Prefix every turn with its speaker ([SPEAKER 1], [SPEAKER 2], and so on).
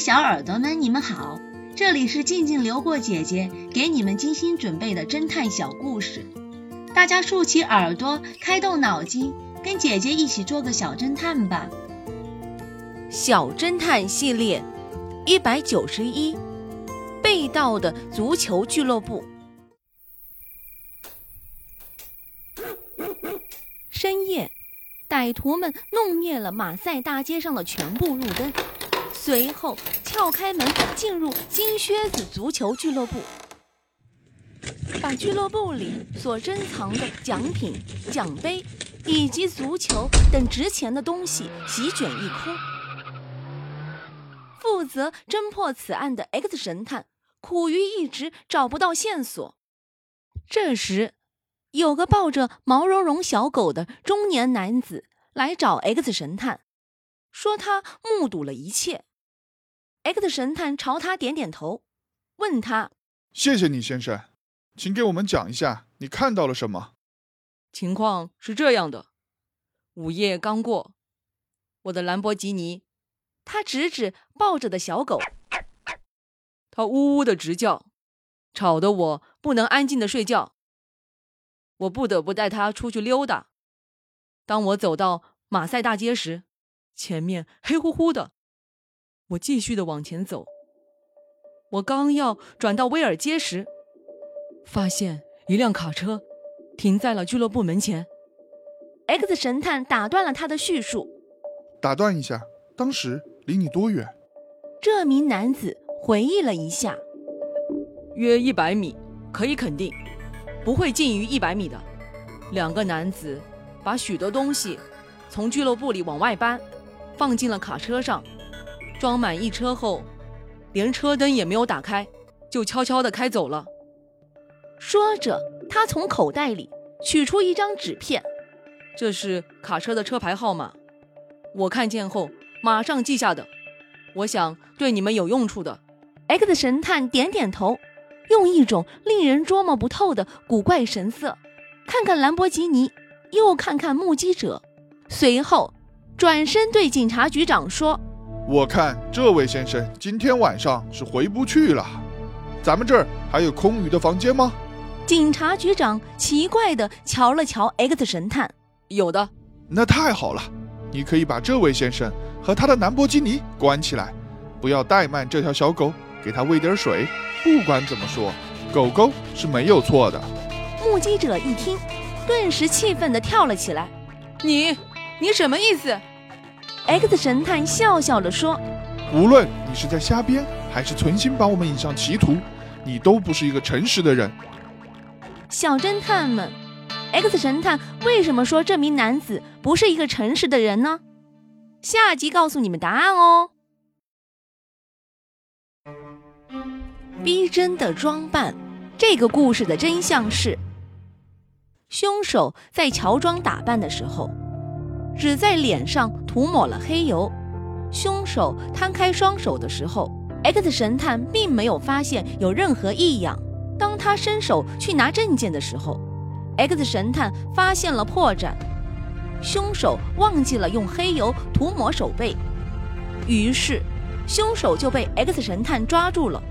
[SPEAKER 1] 小耳朵们，你们好，这里是静静流过姐姐给你们精心准备的侦探小故事，大家竖起耳朵，开动脑筋，跟姐姐一起做个小侦探吧。
[SPEAKER 2] 小侦探系列一百九十一，被盗的足球俱乐部。深夜，歹徒们弄灭了马赛大街上的全部路灯，随后撬开门进入金靴子足球俱乐部，把俱乐部里所珍藏的奖品、奖杯以及足球等值钱的东西席卷一空。负责侦破此案的 X 神探苦于一直找不到线索，这时。有个抱着毛茸茸小狗的中年男子来找 X 神探，说他目睹了一切。X 神探朝他点点头，问他：“
[SPEAKER 3] 谢谢你，先生，请给我们讲一下你看到了什么。”
[SPEAKER 4] 情况是这样的：午夜刚过，我的兰博基尼，
[SPEAKER 2] 他指指抱着的小狗，
[SPEAKER 4] 它呜呜的直叫，吵得我不能安静的睡觉。我不得不带它出去溜达。当我走到马赛大街时，前面黑乎乎的。我继续的往前走。我刚要转到威尔街时，发现一辆卡车停在了俱乐部门前。
[SPEAKER 2] X 神探打断了他的叙述。
[SPEAKER 3] 打断一下，当时离你多远？
[SPEAKER 2] 这名男子回忆了一下，
[SPEAKER 4] 约一百米，可以肯定。不会近于一百米的。两个男子把许多东西从俱乐部里往外搬，放进了卡车上，装满一车后，连车灯也没有打开，就悄悄地开走了。
[SPEAKER 2] 说着，他从口袋里取出一张纸片，
[SPEAKER 4] 这是卡车的车牌号码，我看见后马上记下的，我想对你们有用处的。
[SPEAKER 2] X 神探点点头。用一种令人捉摸不透的古怪神色，看看兰博基尼，又看看目击者，随后转身对警察局长说：“
[SPEAKER 3] 我看这位先生今天晚上是回不去了。咱们这儿还有空余的房间吗？”
[SPEAKER 2] 警察局长奇怪地瞧了瞧 X 神探：“
[SPEAKER 4] 有的。”
[SPEAKER 3] 那太好了，你可以把这位先生和他的兰博基尼关起来，不要怠慢这条小狗，给它喂点水。不管怎么说，狗狗是没有错的。
[SPEAKER 2] 目击者一听，顿时气愤地跳了起来：“
[SPEAKER 4] 你，你什么意思
[SPEAKER 2] ？”X 神探笑笑地说：“
[SPEAKER 3] 无论你是在瞎编，还是存心把我们引上歧途，你都不是一个诚实的人。”
[SPEAKER 2] 小侦探们，X 神探为什么说这名男子不是一个诚实的人呢？下集告诉你们答案哦。逼真的装扮，这个故事的真相是：凶手在乔装打扮的时候，只在脸上涂抹了黑油。凶手摊开双手的时候，X 神探并没有发现有任何异样。当他伸手去拿证件的时候，X 神探发现了破绽。凶手忘记了用黑油涂抹手背，于是凶手就被 X 神探抓住了。